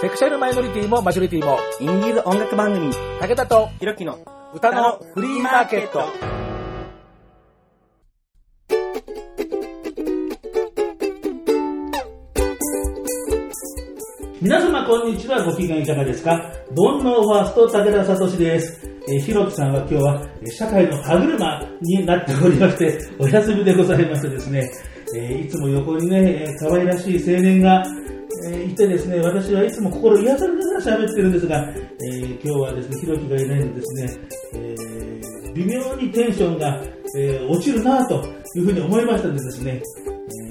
セクシャルマイノリティもマジョリティも、インディーズ音楽番組、武田とひろきの歌のフリーマーケット。皆様こんにちは、ご機嫌いかがですか？煩悩ファースト武田聡です。えーひろきさんは今日はえー社会の歯車になっておりまして、お休みでございましてですね、えーいつも横にね、えー可愛らしい青年が、えーいてですね、私はいつも心癒されながら喋ってるんですが、えー今日はですね、ひろきがいないのでですね、えー微妙にテンションが、え落ちるなというふうに思いましたのでですね、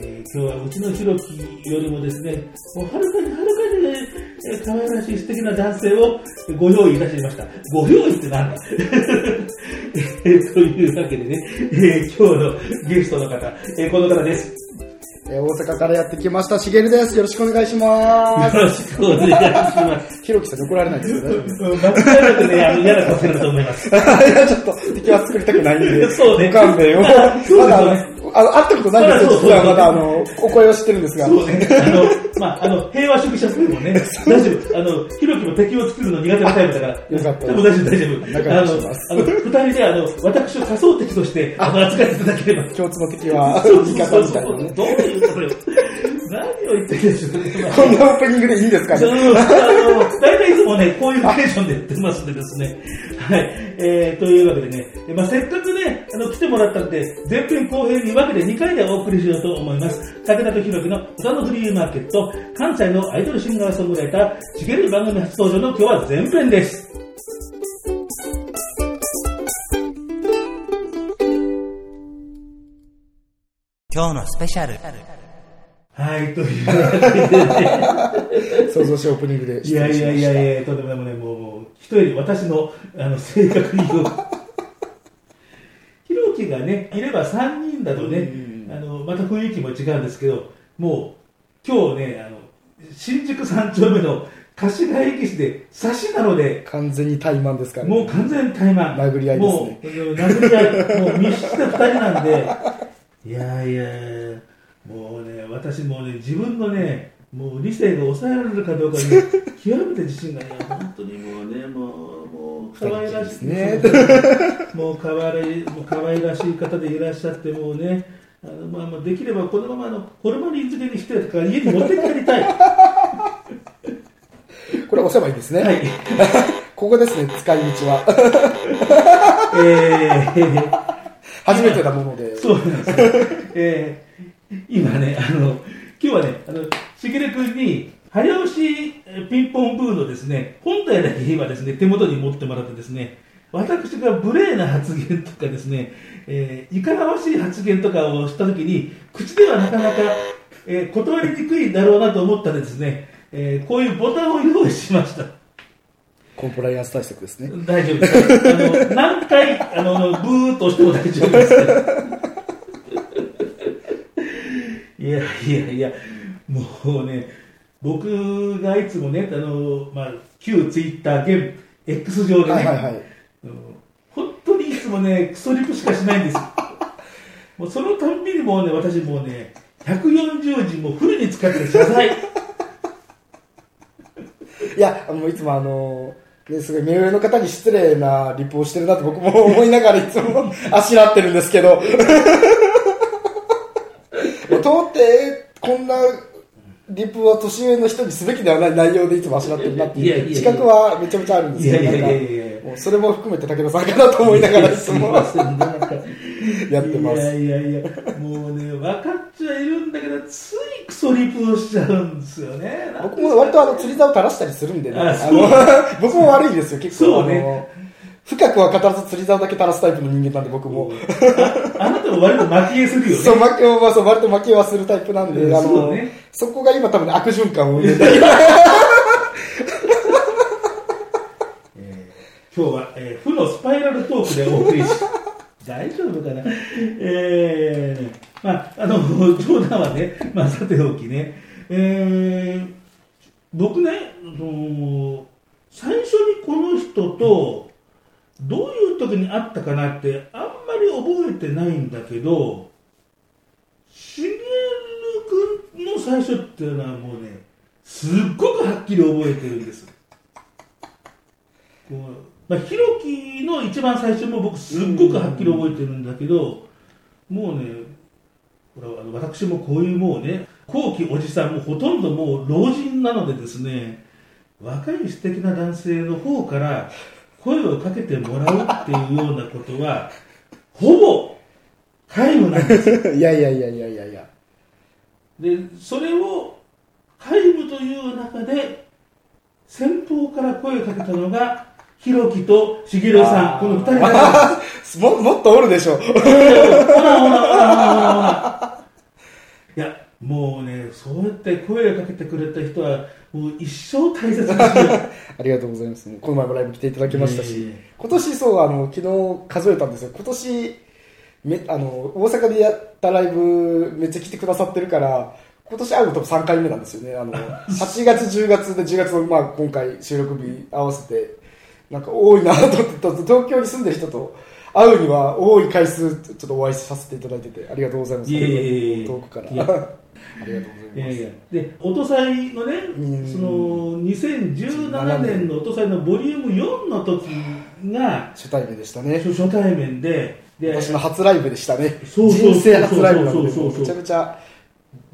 え今日はうちのひろきよりもですね、もうはるかにはるかにね、えー可愛らしい素敵な男性をご用意いたしました。ご用意ってなんだ？というわけでね、え今日のゲストの方、えこの方です。えー大阪からやってきました、しげるです。よろしくお願いしまよろしくお願いします。す。ひろきさんに怒られないですよね。うん間違いなくね、あの嫌な顔すると思います。いや、ちょっと敵は作りたくないんで、そうねご勘弁を。そうまだあの、会ったことないんですよ、そうそう実はまだあの、お声を知ってるんですが。そうね。あの、まあ、あの、平和主義者でもね、大丈夫。あの、ひろきも敵を作るの苦手なタイプだから。よかったでも大丈夫、大丈夫。仲あのあの、二人で、あの、私を仮想敵として、あの、扱っていただければ。共通の敵は、そう味そうそう方みたいなね。どういうことよ。何を言ってるんでしょうね。こんなオープニングでいいんですかね？大体いつもね、こういうテンションでやってますんでですね。はい。えー、というわけでね、えまあ、せっかくね、あの、来てもらったんで、前編後編に分けて2回でお送りしようと思います。武田とひろきの歌のフリーマーケット、関西のアイドルシンガーソングライター、しげる番組初登場の今日は前編です。今日のスペシャル。はい、というわけでね。想像しオープニングでいやいやいやいや、とんでもないもうね、もう、人より私のあの性格によひろきがね、いれば3人だとね、あのまた雰囲気も違うんですけど、もう、今日ね、あの新宿三丁目の貸し会議室で差しなので、完全に怠慢ですからもう完全に怠慢。殴り合いですね。もう、殴り合い、もう密室で2人なんで、いやいや、もうね、私もね、自分のね、もう理性が抑えられるかどうかに、極めて自信がね、本当にもうね、もう、もう、可愛らしいね もう可愛い、もう可愛らしい方でいらっしゃって、もうね、あのまあ、まあできればこのままあのホルマリン漬けにしてとか家に持って帰りたい。これ押せばいいですね。はい。ここですね、使い道は。えー、初めてなもので。そうなんですよ。えー今ね、あの、今日はね、あの、しげる君に、早押しえーピンポンブーのですね、本体だけ今ですね、手元に持ってもらってですね、私が無礼な発言とかですね、えーいかがわしい発言とかをしたときに、口ではなかなか、えー断りにくいだろうなと思ったんでですね、えーこういうボタンを用意しました。コンプライアンス対策ですね。大丈夫です。あの何回あのブーっと押しても大丈夫です。いやいやいや、もうね、僕がいつもね、あのまあ、旧ツイッター、現 X 上でね、はいはいはい。本当にいつもね、クソリプしかしないんですよ。もうそのたんびにもうね、私もうね、140字もフルに使って謝罪。いや、もういつもあの、ね、すごい目上の方に失礼なリプをしてるなって僕も思いながらいつもあしらってるんですけど、もう到底こんなリプは年上の人にすべきではない内容でいつもあしらってるなっていうや自覚はめちゃめちゃあるんですけど、なんかそれも含めて武田さんかなと思いながら いつすみもませんね、なんか。やってます。いやいやいや、もうね、分かっちゃいるんだけど、ついクソリプをしちゃうんですよね。僕も割とあの釣り竿垂らしたりするんでね、あの 僕も悪いですよ、結構。そうね深くは語らず釣り竿だけ垂らすタイプの人間なんで僕も。ああなたも割と蒔絵するよね。そう、負けは、まあ、そう、割と負けはするタイプなんで、うんあの、ねそこが今多分ね悪循環を生んでる。えー今日は、えー負のスパイラルトークでお送りし、大丈夫かな？えーまあ、あの、冗談はね、まあ、さておきね、えー僕ね、その最初にこの人と、どういう時に会ったかなって、あんまり覚えてないんだけど、しげる君の最初っていうのはもうね、すっごくはっきり覚えてるんです。こうまあ、ひろきの一番最初も僕すっごくはっきり覚えてるんだけど、もうね、ほらあの私もこういうもうね、後期おじさんもほとんどもう老人なのでですね、若い素敵な男性の方から声をかけてもらうっていうようなことは、ほぼ皆無なんです。いやいやいやいやいやいや。で、それを皆無という中で、先方から声をかけたのが、ひろきとしげるさん、この二人だももっとおるでしょ。ほらほらほらほらほら。いや、もうね、そうやって声をかけてくれた人は、もう一生大切にしよ ありがとうございます。この前もライブ来ていただきましたし、いえいえ今年そう、あの、昨日数えたんですよ。今年、めあの、大阪でやったライブめっちゃ来てくださってるから、今年会うの多分3回目なんですよね。あの、8月、10月で10月の、まあ、今回収録日合わせて、なんか多いなと思って、東京に住んでる人と会うには多い回数ちょっとお会いさせていただいてて、ありがとうございます。遠くから。いやありがとうございます。いやいやで、音祭のねうん、その2017年の音祭のボリューム4の時が初対面でしたね。初初対面で、で私の初ライブでしたね。そうそうそう人生初ライブなので、めちゃめちゃ、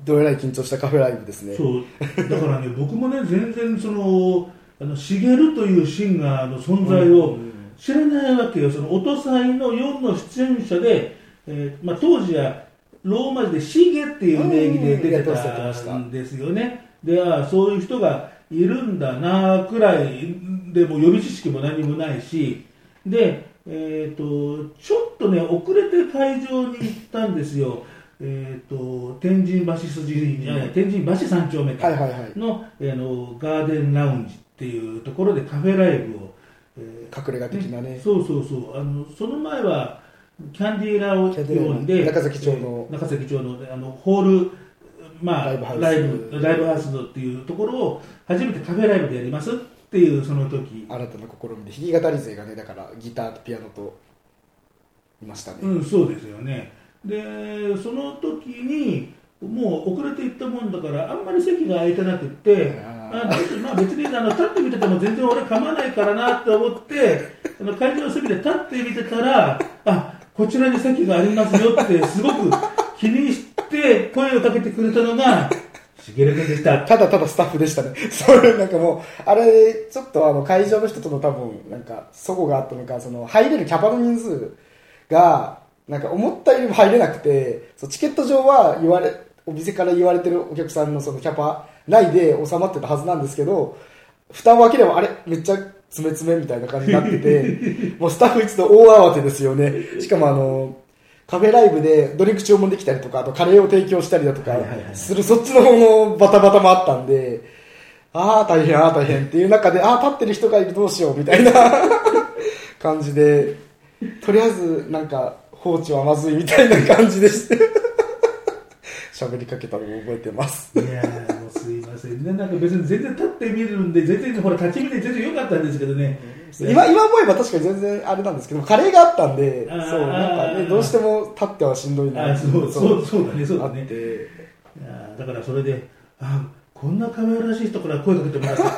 どえらい緊張したカフェライブですね。そうだからね、僕もね、全然その、あのしげるというシンガーの存在を知らないわけよ、その音祭の4の出演者で、えーまあ、当時はローマ字でシゲっていう名義で出てたんですよね。で、ああそういう人がいるんだなくらいでもう予備知識も何もないし、で、えー、とちょっとね、遅れて会場に行ったんですよ。えー、と天神橋筋、いやいや天神橋三丁目かはいはいはい。の,、えーのガーデンラウンジっていうところでカフェライブを、えー隠れ家的なね。そうそうそうあのその前はキャンディーラーラ呼んで中崎町のえー中崎町のあのホールまあライブハウスライブライブハウスっていうところを初めてカフェライブでやりますっていうその時新たな試みで、弾き語り勢がね、だからギターとピアノといましたね。うん、そうですよね。で、その時に、もう遅れて行ったもんだから、あんまり席が空いてなくって、ああまあ、別にあの立ってみてても全然俺構わないからなって思って、あの会場の席で立ってみてたら、あこちらに席がありますよって、すごく気にして声をかけてくれたのが、しげる君でした。ただただスタッフでしたね。それなんかもう、あれ、ちょっとあの会場の人との多分、なんか、齟齬があったのか、その入れるキャパの人数が、なんか思ったよりも入れなくて、そうチケット上は言われ、お店から言われてるお客さんのそのキャパ内で収まってたはずなんですけど、蓋を開ければ、あれ、めっちゃ詰め詰めみたいな感じになってて、もうスタッフ一同大慌てですよね。しかもあの、カフェライブでドリンク注文できたりとか、あとカレーを提供したりだとかする、そっちの方のバタバタもあったんで、ああ、大変、ああ、大変っていう中で、ああ、立ってる人がいる、どうしよう、みたいな感じで、とりあえず、なんか、放置はまずいみたいな感じでして、喋りかけたのを覚えてます。いやーもうすいませんね、なんか別に全然立ってみるんで、全然ほら、立ち見で全然良かったんですけどね、今、今思えば確かに全然あれなんですけど、カレーがあったんで、そう、なんかね、どうしても立ってはしんどいなあそうそうそうだね、そうだね。いやーだからそれで、あこんな可愛らしい人から声かけてもらった。っ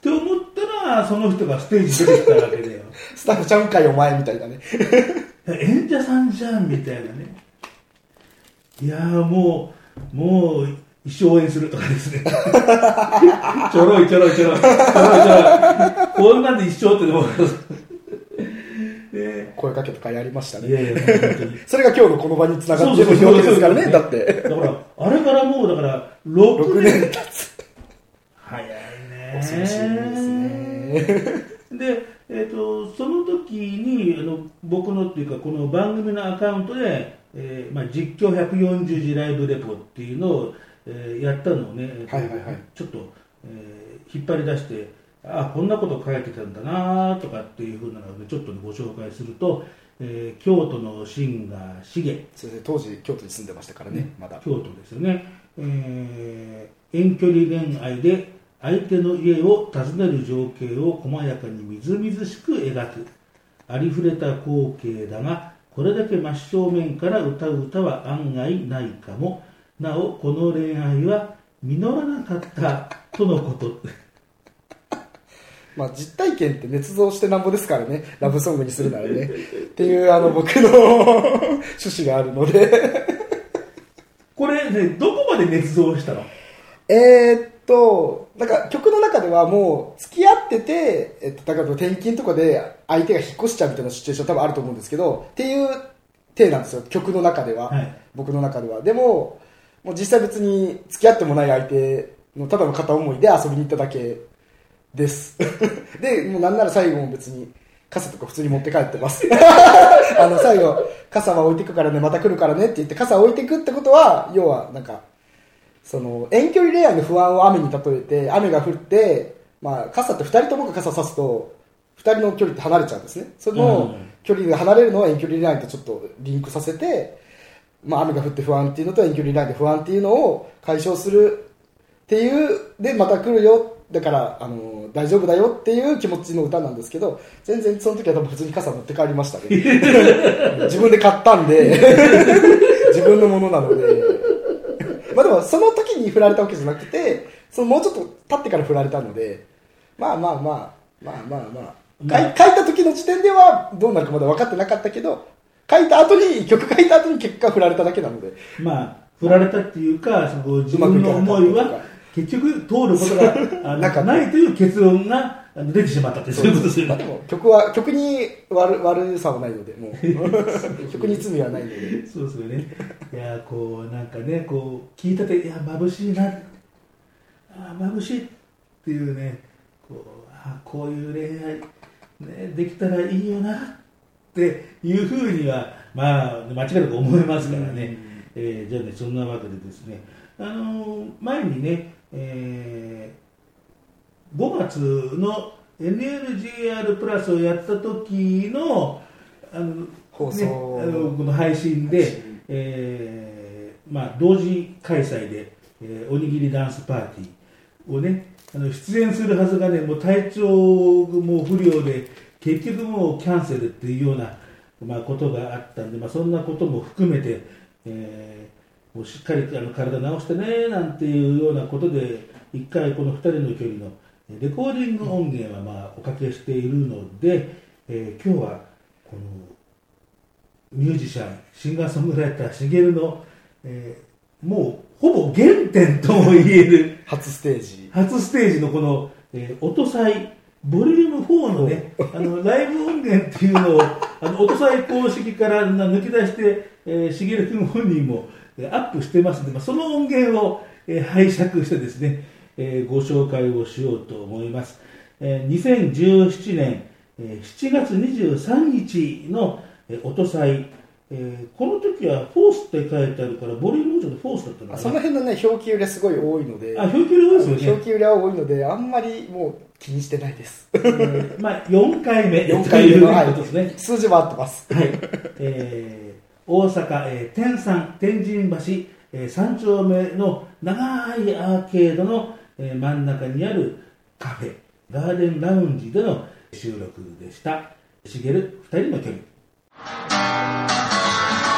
て思ったら、その人がステージ出てきたわけだよ。スタッフちゃうんかいお前みたいなね。演者さんじゃんみたいなね。いやーもう、もう、一生応援するとかですね。ちょろいちょろいちょろい。ちょろいちょろい。こんなんで一生って思う。ね声かけとかやりましたね。いやいや。それが今日のこの場に繋がってるわけですからね、だって。だから、あれからもう、だから、6 6年。年経つ。早いね。恐ろしいですね。で、えー、とその時にあの僕のっていうかこの番組のアカウントで、えーまあ、実況140字ライブレポっていうのを、えーやったのをね、はいはいはい。ちょっと、えー引っ張り出してあこんなこと書いてたんだなとかっていうふうなのでちょっと、ね、ご紹介すると、えー京都のシンガーシゲ。先生当時京都に住んでましたからね、まだ。京都ですよね、えー遠距離恋愛で相手の家を訪ねる情景を細やかにみずみずしく描く。ありふれた光景だがこれだけ真正面から歌う歌は案外ないかもなおこの恋愛は実らなかったとのこと。まあ実体験って捏造してなんぼですからね、ラブソングにするならね。っていうあの僕の趣旨があるので。これね、どこまで捏造したの？えーっと、なんか曲の中ではもう付き合ってて、えっと、だから転勤とかで相手が引っ越しちゃうみたいなシチュエーション多分あると思うんですけど、っていう体なんですよ、曲の中では。はい僕の中では。でも、もう実際別に付き合ってもない相手のただの片思いで遊びに行っただけです。で、もうなんなら最後も別に傘とか普通に持って帰ってます。あの、最後、傘は置いてくからね、また来るからねって言って傘を置いてくってことは、要はなんか、その遠距離恋愛の不安を雨に例えて雨が降って、まあ、傘って2人ともが傘差すと2人の距離って離れちゃうんですね。そのうん。距離が離れるのは遠距離恋愛とちょっとリンクさせて、まあ、雨が降って不安っていうのと遠距離恋愛で不安っていうのを解消するっていうでまた来るよ。だからあの大丈夫だよっていう気持ちの歌なんですけど全然その時は多分普通に傘持って帰りましたね。自分で買ったんで。自分のものなのでまあでもその時に振られたわけじゃなくてそのもうちょっと経ってから振られたのでまあまあまあまあまあまあ、ま書いた時の時点ではどうなるかまだ分かってなかったけど書いた後に曲書いた後に結果振られただけなので。まあ、振られたっていうか、その自分の思いは、結局通ることが なかった。ないという結論が出てしまったって、そういうことですよまあでね。も曲は曲に悪悪さはないのでもう 曲に罪はないのでそうですよね。いや、こう、なんかね、こう、聞いたて、いや、眩しいな、あ眩しいっていうね、こう、あこういう恋愛、ね、できたらいいよなっていうふうには、まあ、間違いなく思いますからね。えーじゃあね、そんなわけでですね、あのー前にね、えー5月の NLGR プラスをやった時のあの放送。ね、あのこの配信で、えーまあ、同時開催で、えーおにぎりダンスパーティーをねあの出演するはずがねもう体調も不良で結局もうキャンセルっていうような、まあ、ことがあったんで、まあ、そんなことも含めて、えーもうしっかりあの体直してねなんていうようなことで一回この2人の距離のレコーディング音源はまあおかけしているので、えー今日はこのミュージシャンシンガーソングライターしげるの、えーもうほぼ原点とも言える初ステージ。初ステージのこの、えー音祭ボリューム4のね、あのライブ音源っていうのをあの音祭公式からな抜き出して、えー、しげる君本人も、えーアップしてますので、まあ、その音源を、えー拝借してですね、えーご紹介をしようと思います。えー2017年、えー7月23日の、えー音祭、えーこの時はフォースって書いてあるから、ボリューム4でフォースだったのかな？あその辺のね表記売れすごい多いのであ、表記量ですよね。表記売れは多いのであんまりもう気にしてないですまあ、4回目4 回目の、というはことですねい、。数字は合ってますはい。えー大阪、えー天山、天神橋、えー三丁目の長いアーケードの、え真ん中にあるカフェ、ガーデンラウンジでの収録でした。しげる2人の距離。「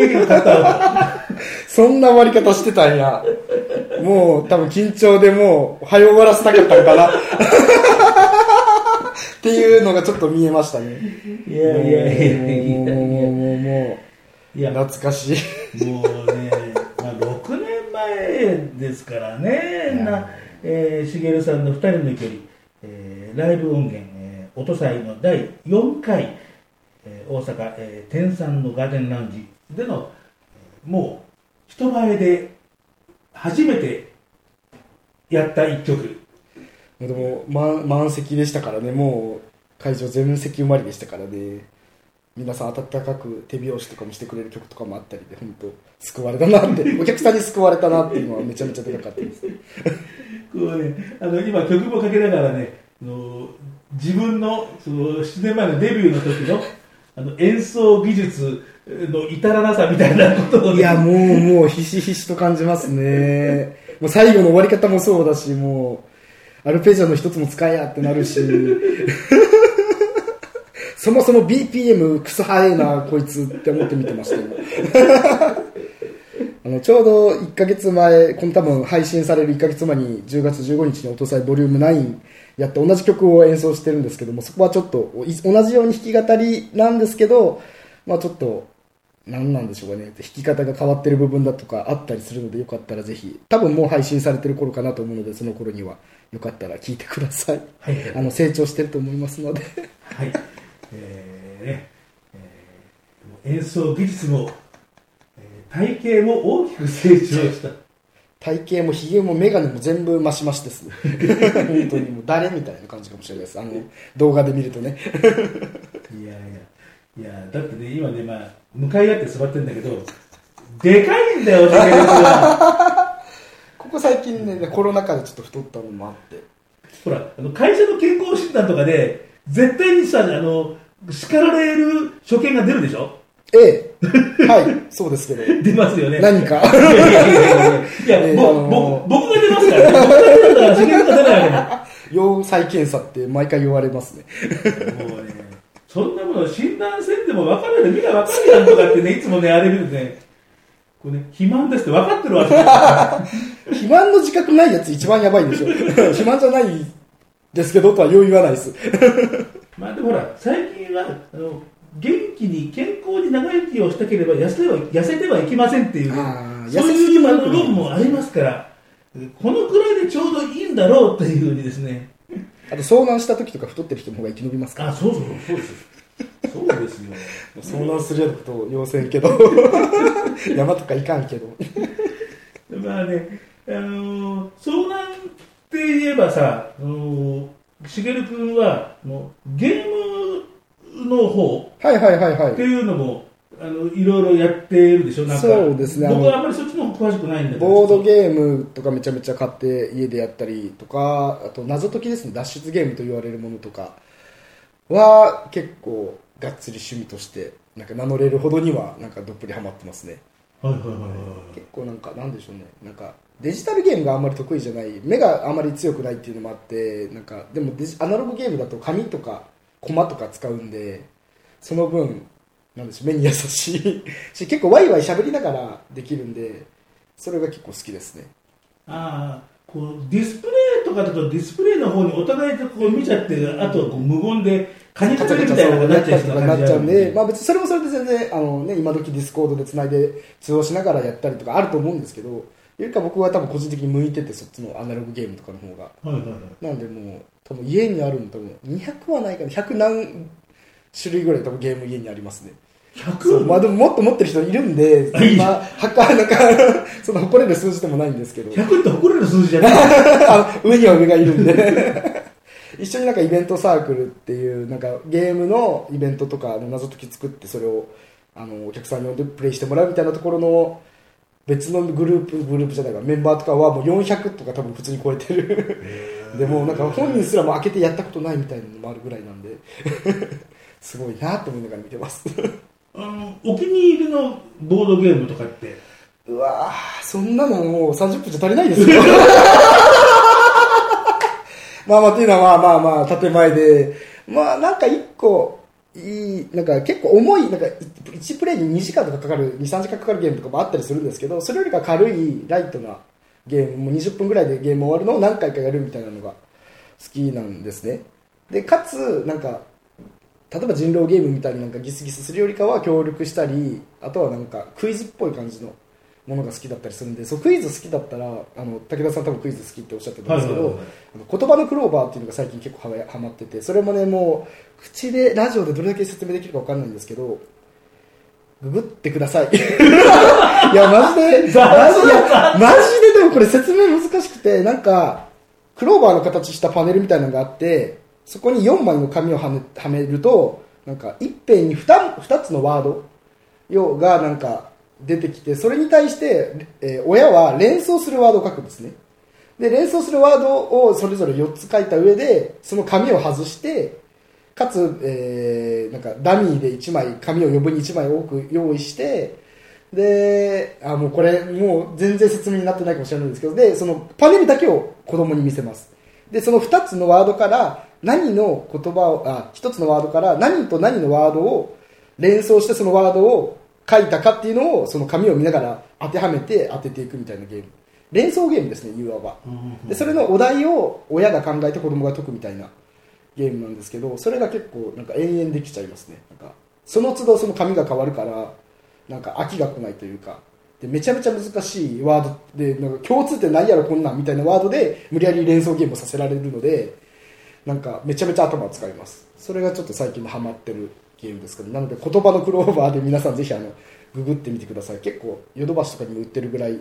撃のカットアウそんな終わり方してたんや。もう多分緊張でもう、早終わらせたかったんかな。っていうのがちょっと見えましたね。ト。いやいやいやいやいもう、もう、もう、もう、いや、も懐かしい。うね、まあ、6年前ですからね、な、えー、しげるさんの2人の距離、えー、ライブ音源、えー、音祭の第4回、えー、大阪、えー、天山のガーデンラウンジでの、えーもう、人前で初めてやった一曲。でも、満満席でしたからね、もう、会場全席埋まりでしたからね。皆さん温かく手拍子とかもしてくれる曲とかもあったりで、本当救われたなって、お客さんに救われたなっていうのはめちゃめちゃでかかったです。こうね、あの今曲もかけながらね、あの自分のその7年前のデビューの時のあの演奏技術の至らなさみたいなことをね、いや、もう、もう、ひしひしと感じますね。もう最後の終わり方もそうだし、もう、アルペジオの一つも使えやってなるし、そもそも BPM クソ早いな、こいつって思って見てました。あのちょうど1ヶ月前、この多分配信される1ヶ月前に10月15日に音祭ボリューム9やって同じ曲を演奏してるんですけども、そこはちょっと同じように弾き語りなんですけど、まあちょっと、何なんでしょうかね、弾き方が変わってる部分だとかあったりするので、よかったらぜひ、多分もう配信されてる頃かなと思うので、その頃にはよかったら聞いてください。はいあの成長してると思いますので。はいえーねえー演奏技術も、えー体型も大きく成長した。体型もひげも眼鏡も全部増し増しですね。本当にもう誰みたいな感じかもしれないです。あの動画で見るとね。いやいや、いや、だってね、今ね、まあ、向かい合って座ってるんだけど、でかいんだよ、しげる君は。ここ最近ね、コロナ禍でちょっと太ったのもあって。ほら、あの会社の健康診断とかで、絶対にさ、あの、叱られる所見が出るでしょ？ええ。はい、そうですけど。出ますよね。何か？いやい僕が出ますからね。僕が出るから、しげるが出ないわけだ。要再検査って毎回言われますね。もうね、そんなもの診断せんでも分かるよ、みんな分かるやんとかってね、いつもね、あれ見るとね、これね、肥満ですって分かってるわけ 肥満の自覚ないやつ一番やばいでしょ。肥満じゃないですけどとはよう言わないです。まあでもほら、最近は、あの、元気に健康に長生きをしたければ痩せては痩せてはいけませんっていうそういう論もありますから、このくらいでちょうどいいんだろうというふうにですね、あと遭難した時とか太ってる人の方が生き延びますから。あ、そうそうそう、です。そうですよ。遭難するようなことを要せんけど。山とかいかんけど。まあね、あのー遭難って言えばさ、あのー、しげる君は、もうゲームの方はいはいはいはいって。いうのも、あの、いろいろやってるでしょ、なんか。そうですね僕はあんまりそっちの方詳しくないんだけど。ボードゲームとかめちゃめちゃ買って家でやったりとか、あと謎解きですね、脱出ゲームと言われるものとかは結構がっつり趣味としてなんか名乗れるほどにはなんかどっぷりハマってますね。はいはいはいはい。結構なんかなんでしょうね、なんかデジタルゲームがあんまり得意じゃない、目があんまり強くないっていうのもあって、なんかでもデジアナログゲームだと紙とかコマとか使うんで、その分、なんでしょう、目に優しい し、結構ワイワイ喋りながらできるんで、それが結構好きですね。ああ、こう、ディスプレイとかだとディスプレイの方にお互いでこう見ちゃって、あとこう無言で、カニカニみたいなのがなっちゃう人とかなっちゃうんで、まああ別にそれもそれで全然、あのね、今時ディスコードで繋いで通話しながらやったりとかあると思うんですけど、よりか僕は多分個人的に向いてて、そっちのアナログゲームとかの方が。はいはいはい。なんでもう、多分家にあるの多分200はないかな、100何種類ぐらい多分ゲーム家にありますね。そう 100? まあでももっと持ってる人いるんで、まあ、はか、なんか、その誇れる数字でもないんですけど、100って誇れる数字じゃない？あ上には上がいるんで、一緒になんかイベントサークルっていう、なんかゲームのイベントとかの謎解き作って、それをあのお客さんに呼んでプレイしてもらうみたいなところの別のグループ、グループじゃないか、メンバーとかはもう400とか多分普通に超えてる。でもなんか本人すらも開けてやったことないみたいなのもあるぐらいなんで、すごいなと思いながら見てます。あの、お気に入りのボードゲームとかって、うわーそんなのもう30分じゃ足りないですよ。まあまあ、っていうのはまあまあまあ、建前で、まあなんか一個、いい、なんか結構重い、なんか1プレイに2時間とかかかる、2、3時間かかるゲームとかもあったりするんですけど、それよりか軽い、ライトなゲーム、もう20分ぐらいでゲーム終わるのを何回かやるみたいなのが好きなんですね。で、かつ、なんか、例えば人狼ゲームみたいになんかギスギスするよりかは協力したり、あとはなんかクイズっぽい感じのものが好きだったりするんで、そうクイズ好きだったら、あの、武田さん多分クイズ好きっておっしゃってたんですけど、言葉のクローバーっていうのが最近結構はまってて、それもね、もう、口で、ラジオでどれだけ説明できるかわかんないんですけど、ググってください。いや、マジで、マジで、マジででもこれ説明難しくて、なんか、クローバーの形したパネルみたいなのがあって、そこに4枚の紙をはめはめると、なんか、一辺に 2, 2つのワードよがなんか出てきて、それに対して、えー親は連想するワードを書くんですね。で、連想するワードをそれぞれ4つ書いた上で、その紙を外して、かつ、えーなんかダミーで1枚、紙を余分に1枚多く用意して、で、あ、もうこれ、もう全然説明になってないかもしれないんですけど、で、そのパネルだけを子供に見せます。で、その2つのワードから何の言葉を、あ、1つのワードから何と何のワードを連想してそのワードを書いたかっていうのをその紙を見ながら当てはめて当てていくみたいなゲーム。連想ゲームですね、いわば。で、それのお題を親が考えて子供が解くみたいなゲームなんですけど、それが結構なんか延々できちゃいますね。なんか、その都度その紙が変わるから、なんか飽きが来ないというか、で、めちゃめちゃ難しいワードで、なんか共通点ないやろこんなんみたいなワードで無理やり連想ゲームをさせられるので、なんかめちゃめちゃ頭を使います。それがちょっと最近のハマってるゲームですかね。なので言葉のクローバーで皆さんぜひあの、ググってみてください。結構ヨドバシとかにも売ってるぐらい、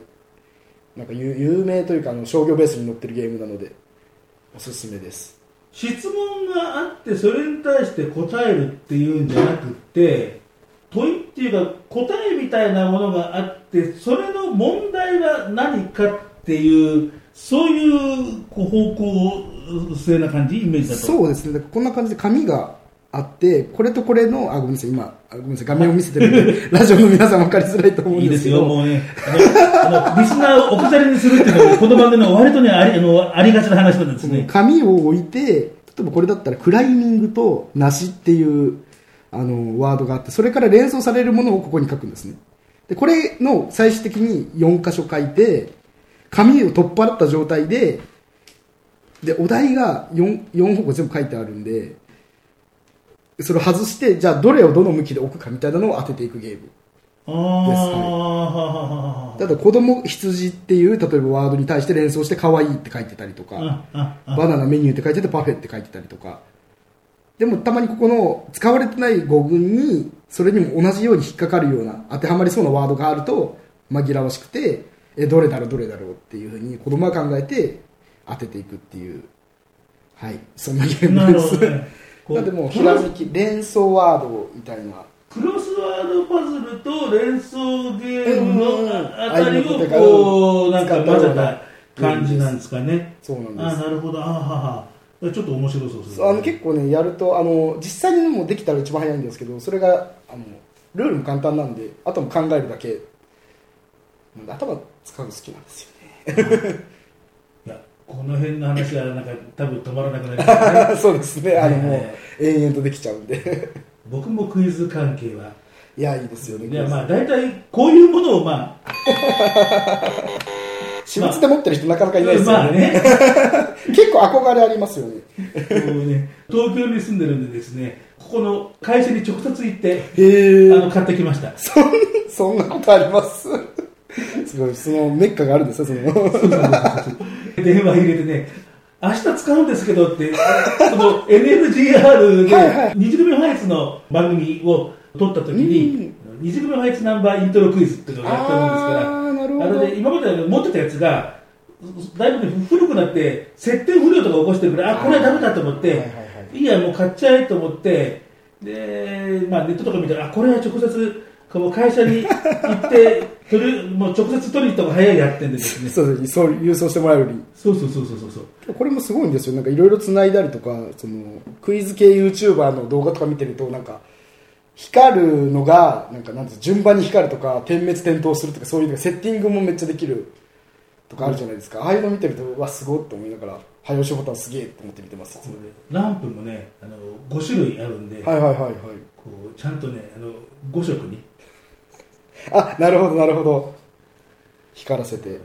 なんか有名というかあの商業ベースに載ってるゲームなので、おすすめです。質問があってそれに対して答えるっていうんじゃなくて問いっていうか答えみたいなものがあってそれの問題は何かっていうそういう方向をこう方向性な感じイメージだとそうですね。こんな感じで紙があって、これとこれの、あ、ごめんなさい、今、ごめんなさい、画面を見せてるんで、ラジオの皆さん分かりづらいと思うんですけどいいですよ、もうね、あの、リスナーを置き去りにするっていうのが、この番組の割とね、あり、あの、ありがちな話なんですね。紙を置いて、例えばこれだったらクライミングと梨っていう、あの、ワードがあって、それから連想されるものをここに書くんですね。で、これの最終的に4箇所書いて、紙を取っ払った状態で、で、お題が 4, 4方向全部書いてあるんで、それを外して、じゃあどれをどの向きで置くかみたいなのを当てていくゲーム。ああ、はははただ子供羊っていう、例えばワードに対して連想して可愛いって書いてたりとか、バナナメニューって書いててパフェって書いてたりとか。でもたまにここの使われてない語群に、それにも同じように引っかかるような、当てはまりそうなワードがあると紛らわしくて、え、どれだろうどれだろうっていうふうに子供が考えて当てていくっていう、はい、そんなゲーなムです。ね。こまあでも、ひらめき、連想ワードみたいな。クロスワードパズルと連想ゲームのあたりをこう、なんか混ぜた感じなんですかね。そうなんです。あなるほど。あはは。ちょっと面白そうですね。あの結構ね、やると、あの、実際にもうできたら一番早いんですけど、それが、あの、ルールも簡単なんで、あとも考えるだけ。頭使うの好きなんですよね。この辺の話はなんか多分止まらなくなりますね。そうですね。あの、ねもう、延々とできちゃうんで。僕もクイズ関係は。いや、いいですよね。いや、まあ大体こういうものをまあ、私物で持ってる人なかなかいないですよね。まあね、結構憧れありますよね。ね、東京に住んでるんでですね、ここの会社に直接行って、へあの、買ってきました。そん、そんなことあります？すごい、そのメッカがあるんですよ、その。電話入れてね、明日使うんですけどって、その NNGR ではいはい。二次組ファイツの番組を撮った時に、二次組ファイツナンバーイントロクイズっていうのをやったもんですから、あ今まで持ってたやつが、だいぶね古くなって、設定不良とか起こしてるから、あ、これはダメだと思って、いいや、もう買っちゃえと思って、で、まあネットとか見たら、あ、これは直接、この会社に行って、取るもう直接取りに行った方が早いやってんでですね。そうですそう、郵送してもらうより。そうそうそうそうそうそう。これもすごいんですよ。なんかいろいろ繋いだりとか、その、クイズ系 YouTuber の動画とか見てると、なんか、光るのが、なんかなん順番に光るとか、点滅点灯するとか、そういうセッティングもめっちゃできるとかあるじゃないですか、ああいうの見てるとうわすごいって思いながら早押しボタンすげえって思って見てますランプもねあの5種類あるんで、はいはいはいはいこうちゃんとねあの5色に、あなるほどなるほど光らせてはい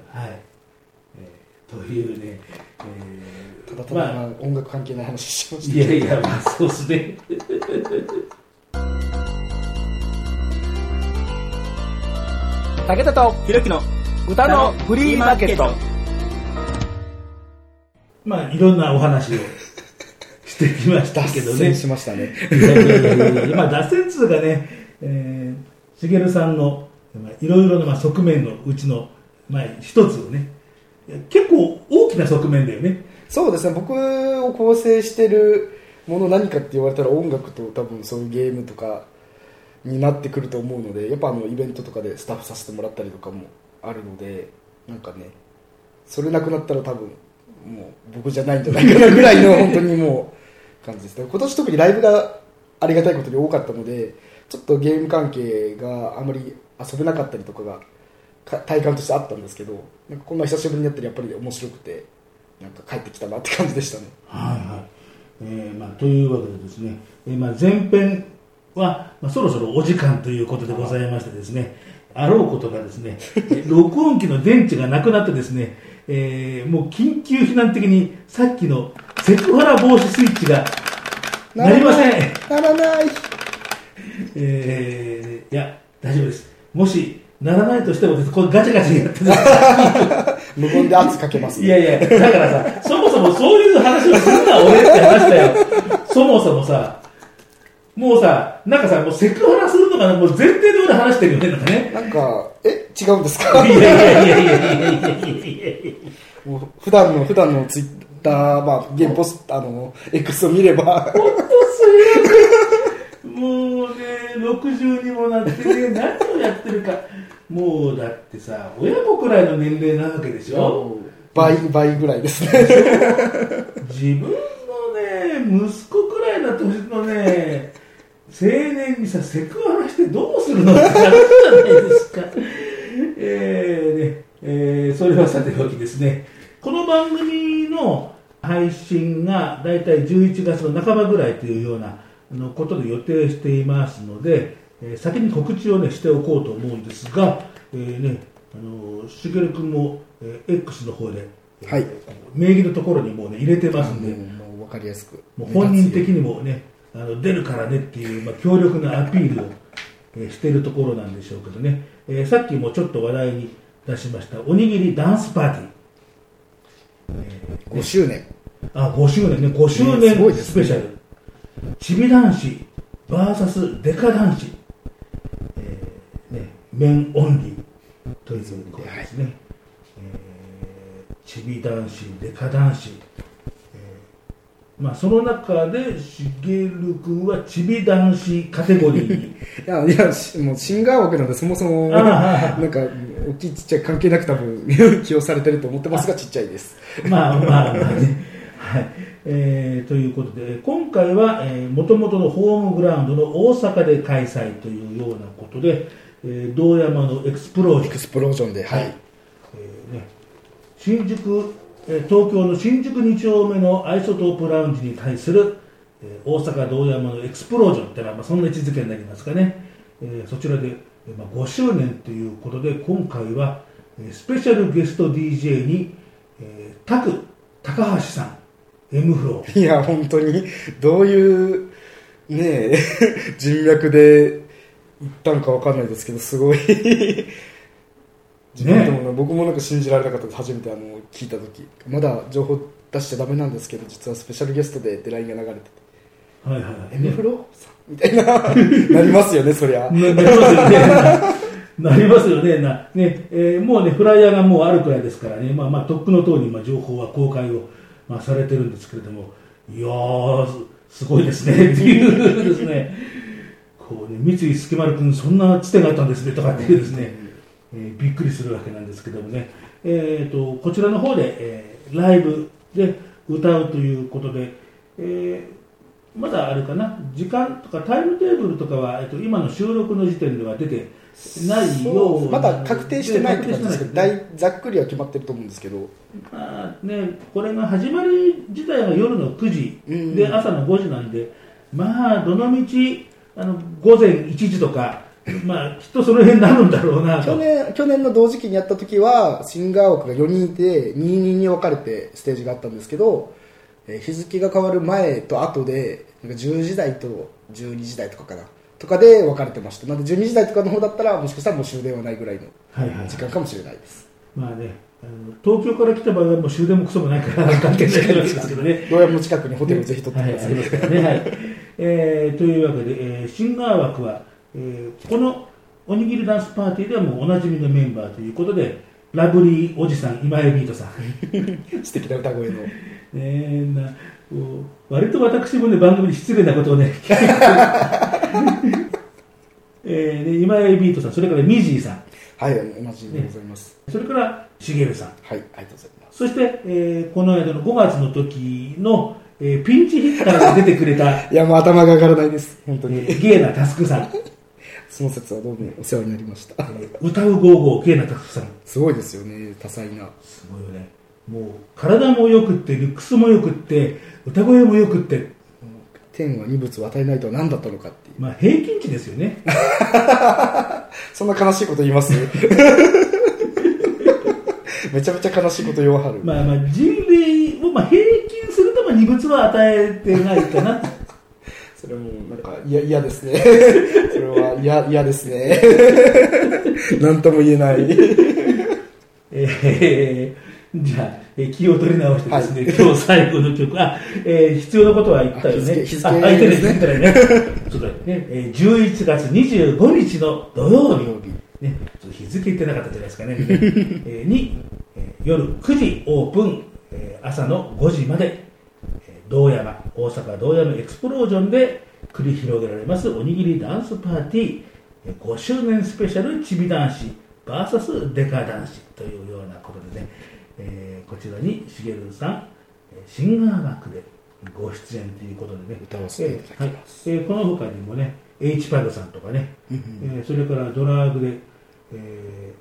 えーというね、えーただただ、まあまあ、音楽関係ない話しましたいやいや、まあ、そうですね。武田とひろきの歌のフリーマーケット。まあ、いろんなお話を してきましたけどね。脱線しましたねいやいやいやいやまあ、脱線通がね、えー、しげるさんの、いろいろな側面のうちの、まあ、一つをね、結構大きな側面だよね。そうですね僕を構成してるもの何かって言われたら音楽と多分そういうゲームとかになってくると思うのでやっぱあのイベントとかでスタッフさせてもらったりとかもあるのでなんかねそれなくなったら多分もう僕じゃないんじゃないかなぐらいの本当にもう感じですね今年特にライブがありがたいことに多かったのでちょっとゲーム関係があまり遊べなかったりとかがか体感としてあったんですけどなんかこんな久しぶりにやったらやっぱり面白くてなんか帰ってきたなって感じでしたねはいはい。えーまあ、というわけでですね、えーまあ、前編は、まあ、そろそろお時間ということでございましてですね、あろうことがですね、え ー録音機の電池がなくなってですね、えーもう緊急避難的にさっきのセクハラ防止スイッチがなりません。ならないえーいや、大丈夫です。もし、ならないとしてもです、これガチャガチャやってですね無言で圧かけます、いやいや、だからさ、そもそもそういう話をするな、俺って話だよ。そもそもさ、もうさ、なんかさ、もうセクハラするのかな、もう前提で俺話してるよね、なんかね。なんかえ違うんですか？いやいやいやいやいやいやいやいや。いやもう普段の普段のツイッター、まあ、ゲームポスあの X を見れば。ほんとすいもうね、60にもなってね、何をやってるか。もうだってさ、親子くらいの年齢なわけでしょ倍倍ぐらいですね自分のね、息子くらいの年のね、青年にさ、セクハラしてどうするのって話じゃないですか。えーね、えーそれはさておきですね。この番組の配信がだいたい11月の半ばぐらいというようなあのことで予定していますので、えー先に告知をね、しておこうと思うんですが、えーね、あの、しげるくんも、えー X の方で、えーはい。名義のところにもうね、入れてますんで、もう分かりやすく。もう本人的にもね、あの出るからねっていう、まあ、強力なアピールを、えーしているところなんでしょうけどね、えーさっきもちょっと話題に出しました、おにぎりダンスパーティー。5周年。あ、5周年ね、5周年スペシャル。ちび男子 VS デカ男子。えーね、メンオンリーということですね。えーちび男子、デカ男子。えーまあ、その中で、しげる君はちび男子カテゴリー に。いやいやしもうシンガー枠なんでそもそもなんか大きいちっちゃい関係なく多分 起用されてると思ってますがちっちゃいですまあまあまあね。はい。えーということで、今回は、えー、元々のホームグラウンドの大阪で開催というようなことで、えー堂山のエクスプロージョン。エクスプロージョンではい、えーね、新宿、えー東京の新宿2丁目のアイソトープラウンジに対する、えー大阪堂山のエクスプロージョンってのは、まあ、そんな位置づけになりますかね、えーそちらで、えーまあ、5周年ということで今回は、えースペシャルゲスト DJ に、えー、タク高橋さん m-floーいや本当にどういうねえ 人脈で行ったんかわかんないですけどすごい。自分でもね僕もなんか信じられなかったです初めてあの聞いた時。まだ情報出しちゃダメなんですけど実はスペシャルゲストでって LINE が流れてて。はいはいはい「エムフロさん」みたいな。なりますよねそりゃ。ななりますよね。なりますよね。なねえーもうね、フライヤーがもうあるくらいですからね、まあ、まあ、とっくの通り、まあ、情報は公開を、まあ、されてるんですけれども、いやー、すすごいですね、っていうですね、こうね、三井助丸君、そんなつてがあったんですね、とかっていうですね、えーびっくりするわけなんですけどもね、えー、とこちらの方で、えーライブで歌うということで、えーまだあれかな、時間とかタイムテーブルとかは、えっと、今の収録の時点では出てないようまだ確定してないって感じですけど、確定してない。大ざっくりは決まってると思うんですけど、まあね、これが始まり自体が夜の9時。うん。で朝の5時なんで、まあ、どのみちあの午前1時とか、まあ、きっとその辺になるんだろうな。と。去年去年の同時期にやった時はシンガー枠が4人いて2人に分かれてステージがあったんですけど、えー日付が変わる前と後でなんか10時台と12時台とかかなとかで分かれてましたなので12時台とかの方だったらもしかしたらもう終電はないぐらいのはいはいはい時間かもしれないですまあね、あの東京から来た場合はもう終電もクソもないから関係ないですけどね。どうやも近くにホテルをぜひ取ってはい、ください、ありますからね。はい。えーというわけで、えーシンガー枠は、えーこのおにぎりダンスパーティーではもうおなじみのメンバーということで、ラブリーおじさん、今井ビートさん。素敵な歌声の えーな割と私もね、番組に失礼なことをね、えーで今井ビートさん、それからミジーさん、はい同じでございます、それからしげるさん。はいありがとうございます。そして、えーこの間の5月の時の、えーピンチヒッターが出てくれた、いやもう頭が上がらないです。本当に。ゲーナタスクさん、その説はどうもお世話になりました。歌うゴーゴーゲーナタスクさん、すごいですよね多彩な。すごいよね。もう、体も良くって、ルックスも良くって、歌声も良くって、天は二物を与えないとは何だったのかっていう。まあ平均値ですよね。そんな悲しいこと言います？めちゃめちゃ悲しいこと言わはる、まあまあ人類をまあ平均するとまあ二物は与えてないかな。それもなんか嫌嫌ですね。それは嫌嫌ですね。何とも言えない。えー じゃあ、えー気を取り直してですね、はい今日最後の曲、あ、えー必要なことは言ったよね。あ日付あ、相手でですねね。そうだよね。えー11月25日の土曜日。ね、ちょっと日付言ってなかったじゃないですかね。えーに、えー夜9時オープン、えー朝の5時まで、えー道山、大阪道山エクスプロージョンで繰り広げられますおにぎりダンスパーティー、えー5周年スペシャルちび男子 VS デカ男子というようなことでね、えーこちらにしげるさん、えーシンガー枠でご出演ということでね、歌わせていただきます、はい。えーこの他にもね、H パドさんとかね、えーそれからドラァグで、え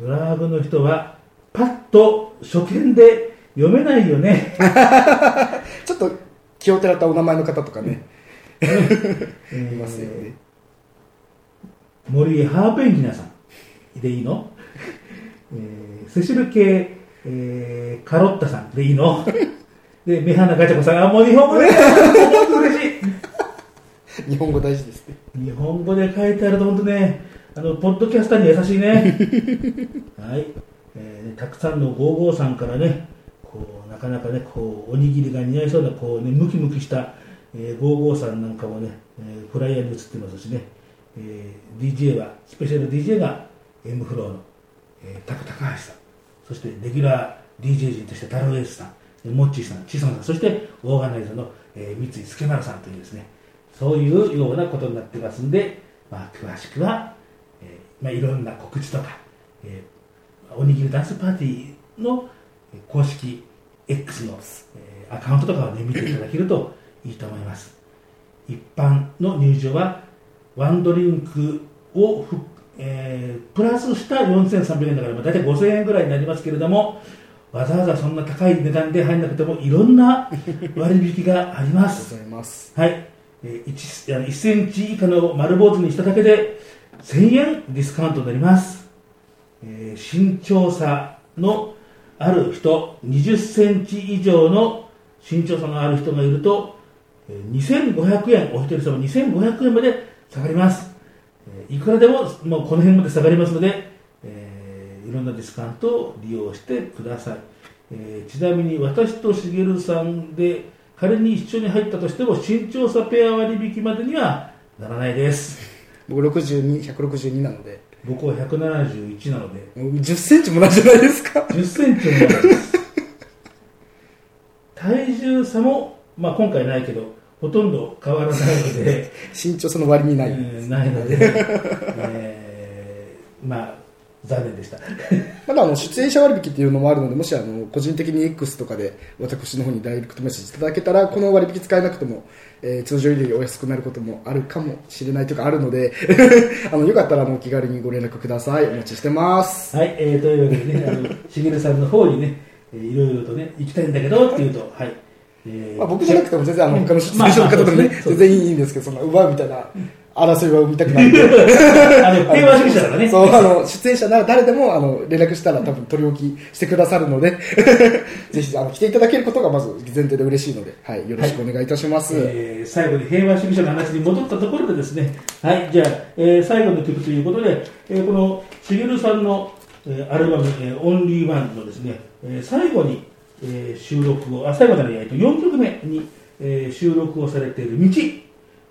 ードラァグの人はパッと初見で読めないよね。ちょっと気をてらったお名前の方とかね、えいーますよね。森ハーペンギナさん。でいいの、えーセシル系、えーカロッタさんでいいの？で、目鼻ガチャコさん、あ、もう日本語で、本 当嬉しい。日本語大事ですね日本語で書いてあると本当ね、あの、ポッドキャスターに優しいね。はい。えーたくさんの55さんからね、こう、なかなかね、こう、おにぎりが似合いそうな、こうね、ムキムキした、えー、55さんなんかもね、えーフライヤーに映ってますしね、えー DJ は、スペシャル DJ が M フローの、えー、タク高橋さん、そしてレギュラー DJ 陣としてタロエースさん、モッチーさん、チソンさん、そしてオーガナイザーの、えー三井助丸さんというですね、そういうようなことになってますんで、まあ、詳しくは、えーまあ、いろんな告知とか、えーおにぎりダンスパーティーの公式 X の、えーアカウントとかを、ね、見ていただけるといいと思います。一般の入場はワンドリンクを、えープラスした4300円だから、まあ、大体5000円ぐらいになりますけれども、わざわざそんな高い値段で入らなくてもいろんな割引があります。ございます。はい、えー 1, あの1センチ以下の丸坊主にしただけで1000円ディスカウントになります、えー身長差のある人20センチ以上の身長差のある人がいると、えー2500円お一人様2500円まで下がります、えーいくらでももうこの辺まで下がりますので、えーいろんなディスカウントを利用してください、えーちなみに私としげるさんで仮に一緒に入ったとしても身長差ペア割引までにはならないです。僕62、162なので、僕は171なので。もう10センチもないじゃないですか？10センチもないです。体重差も、まあ、今回ないけどほとんど変わらないので 身長その割にない。えーないので、えーまあ残念でした。まだあの出演者割引っていうのもあるので、もしあの個人的に X とかで私の方にダイレクトメッセージいただけたら、この割引使えなくても、えー通常よりお安くなることもあるかもしれないというかあるので、あのよかったらあのお気軽にご連絡ください。お待ちしてます。はい、えー、というわけでね、あの、しげるさんの方にね、えーいろいろとね、行きたいんだけどっていうと、はい。えーまあ、僕じゃなくても全然あの他の出演者の方でもね、全然いいんですけど、その奪うみたいな争いは生みたくないんで。あの、平和主義者だからね。そう、あの、出演者なら誰でも、あの、連絡したら多分取り置きしてくださるので、ぜひ、あの、来ていただけることがまず前提で嬉しいので、はい、よろしくお願いいたします。えー最後に平和主義者の話に戻ったところでですね、はい、じゃあ、えー最後の曲ということで、えーこのしげるさんの、えーアルバム、えーオンリーワンのですね、えー最後に、えー収録を、あ、最後じゃない、えーと4曲目に、えー収録をされている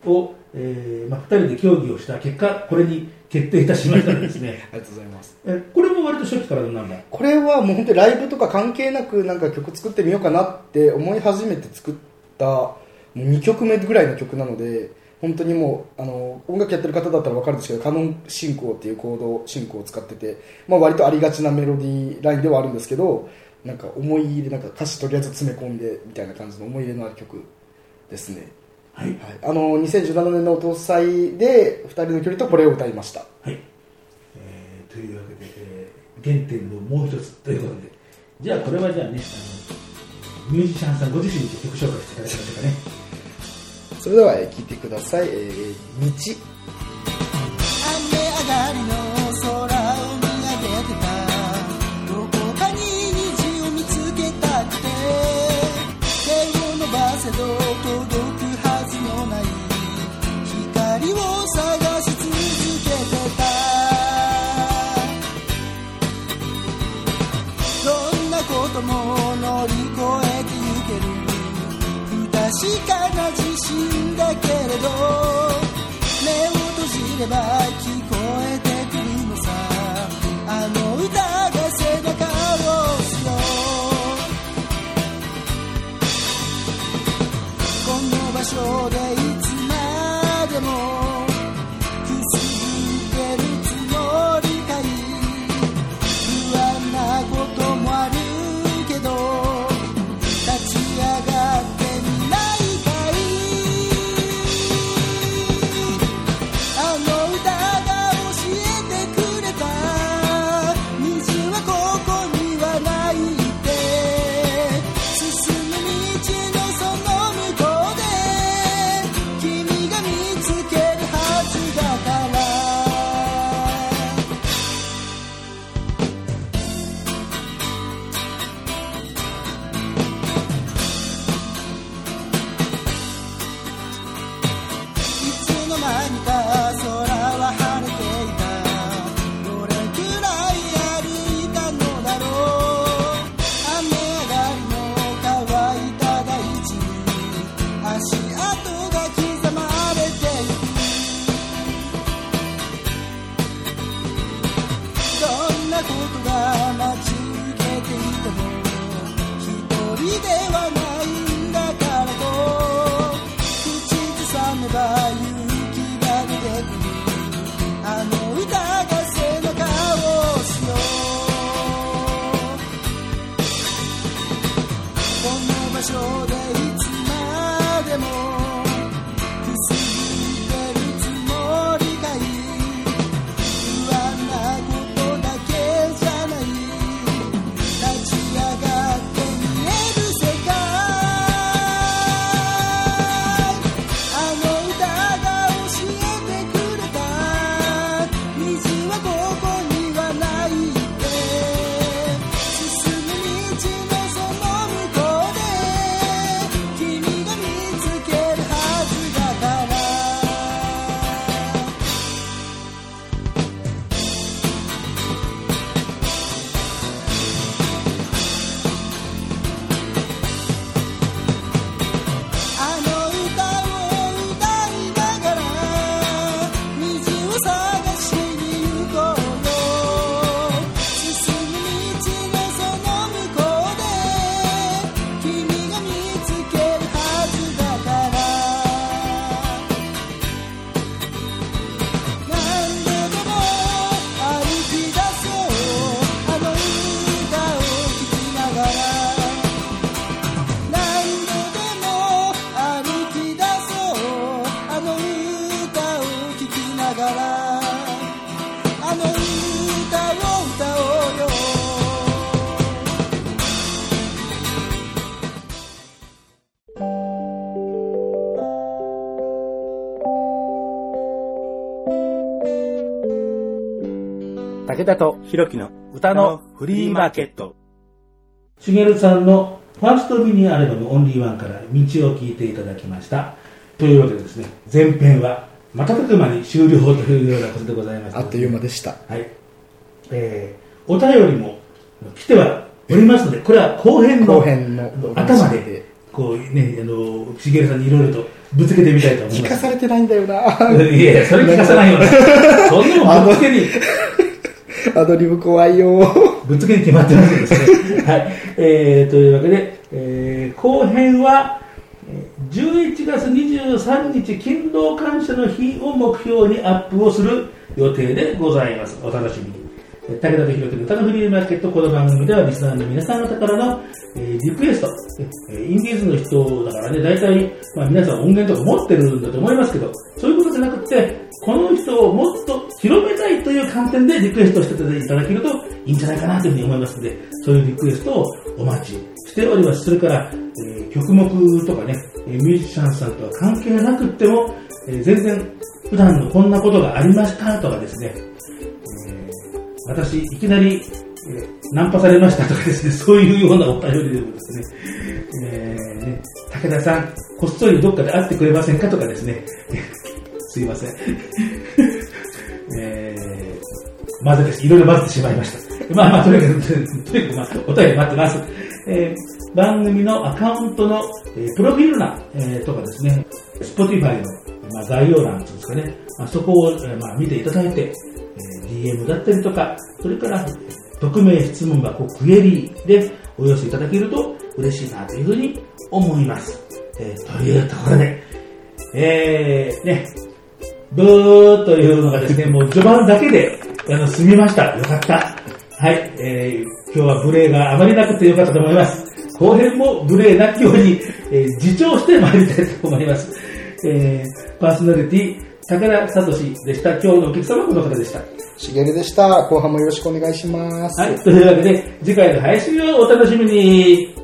道を、えーまあ、2人で協議をした結果、これに決定いたしましたのでですね、ありがとうございます。えーこれも割と初期からなんだ？これはもう本当にライブとか関係なくなんか曲作ってみようかなって思い始めて作ったもう2曲目ぐらいの曲なので本当にもうあの音楽やってる方だったら分かるんですけどカノン進行っていうコード進行を使ってて、まあ、割とありがちなメロディーラインではあるんですけどなんか思い入れなんか歌詞とりあえず詰め込んでみたいな感じの思い入れのある曲ですね、はい。はい、あの2017年のお父祭で2人の距離とこれを歌いましたはい。えーというわけで、えー原点のもう一つということで、じゃあこれはじゃあね、あのミュージシャンさんご自身に曲紹介していただけましょうかね。それではえー聴いてください「えー道」確かな自信だけれど目を閉じれば聞こえてくるのさ。あの歌が背中を押すよ。この場所でいつまでもながらあの歌を歌おうよ武田との歌のフリーマーケット。さんのファーストミニアルバム「オンリーワンから「道」を聴いていただきました。というわけでですね前編は瞬く間に終了というようなことでございました。あっという間でした。はい。えー、お便りも来てはおりますので、これは後編の後編の頭で、こうね、あの、しげるさんにいろいろとぶつけてみたいと思います。聞かされてないんだよな。いやいや、それ聞かさないよ。そんなもんぶつけに、アドリブ怖いよ。ぶっつけに決まってますんですね。はい。えー、というわけで、えー、後編は、えー11月23日勤労感謝の日を目標にアップをする予定でございます。お楽しみに。武田とひろきの歌のフリーマーケット、この番組ではリスナーの皆さん方からの、えーリクエスト、えーインディーズの人だからね、大体、まあ、皆さん音源とか持ってるんだと思いますけど、そういうことじゃなくて、この人をもっと広めたいという観点でリクエストしていただけるといいんじゃないかなというふうに思いますので、そういうリクエストをお待ちしております。それから、曲目とかね、ミュージシャンさんとは関係なくっても、え全然普段のこんなことがありましたとかですね、え私、いきなり、えナンパされましたとかですね、そういうようなお便りでもですね、えーね武田さん、こっそりどっかで会ってくれませんかとかですね、すいません。えー、まずです。いろいろ混ぜてしまいました。まあまあ、とにかく、とにかく、まあ、お便り待ってます。えー番組のアカウントの、えープロフィール欄、えーとかですね、Spotify の、まあ、概要欄ですかね、まあ、そこを、えーまあ、見ていただいて、えー DM だったりとか、それから、匿名質問箱クエリーでお寄せいただけると嬉しいなというふうに思います。えーというところで、えー、ね、ブーというのがですね、もう序盤だけで、あの、済みました。よかった。はい、えー、今日は無礼があまりなくてよかったと思います。後編も無礼なきように、えー自重して参りたいと思います。えー、パーソナリティ、高田聡でした。今日のお客様はこの方でした。しげるでした。後半もよろしくお願いします。はい、というわけで、次回の配信をお楽しみに。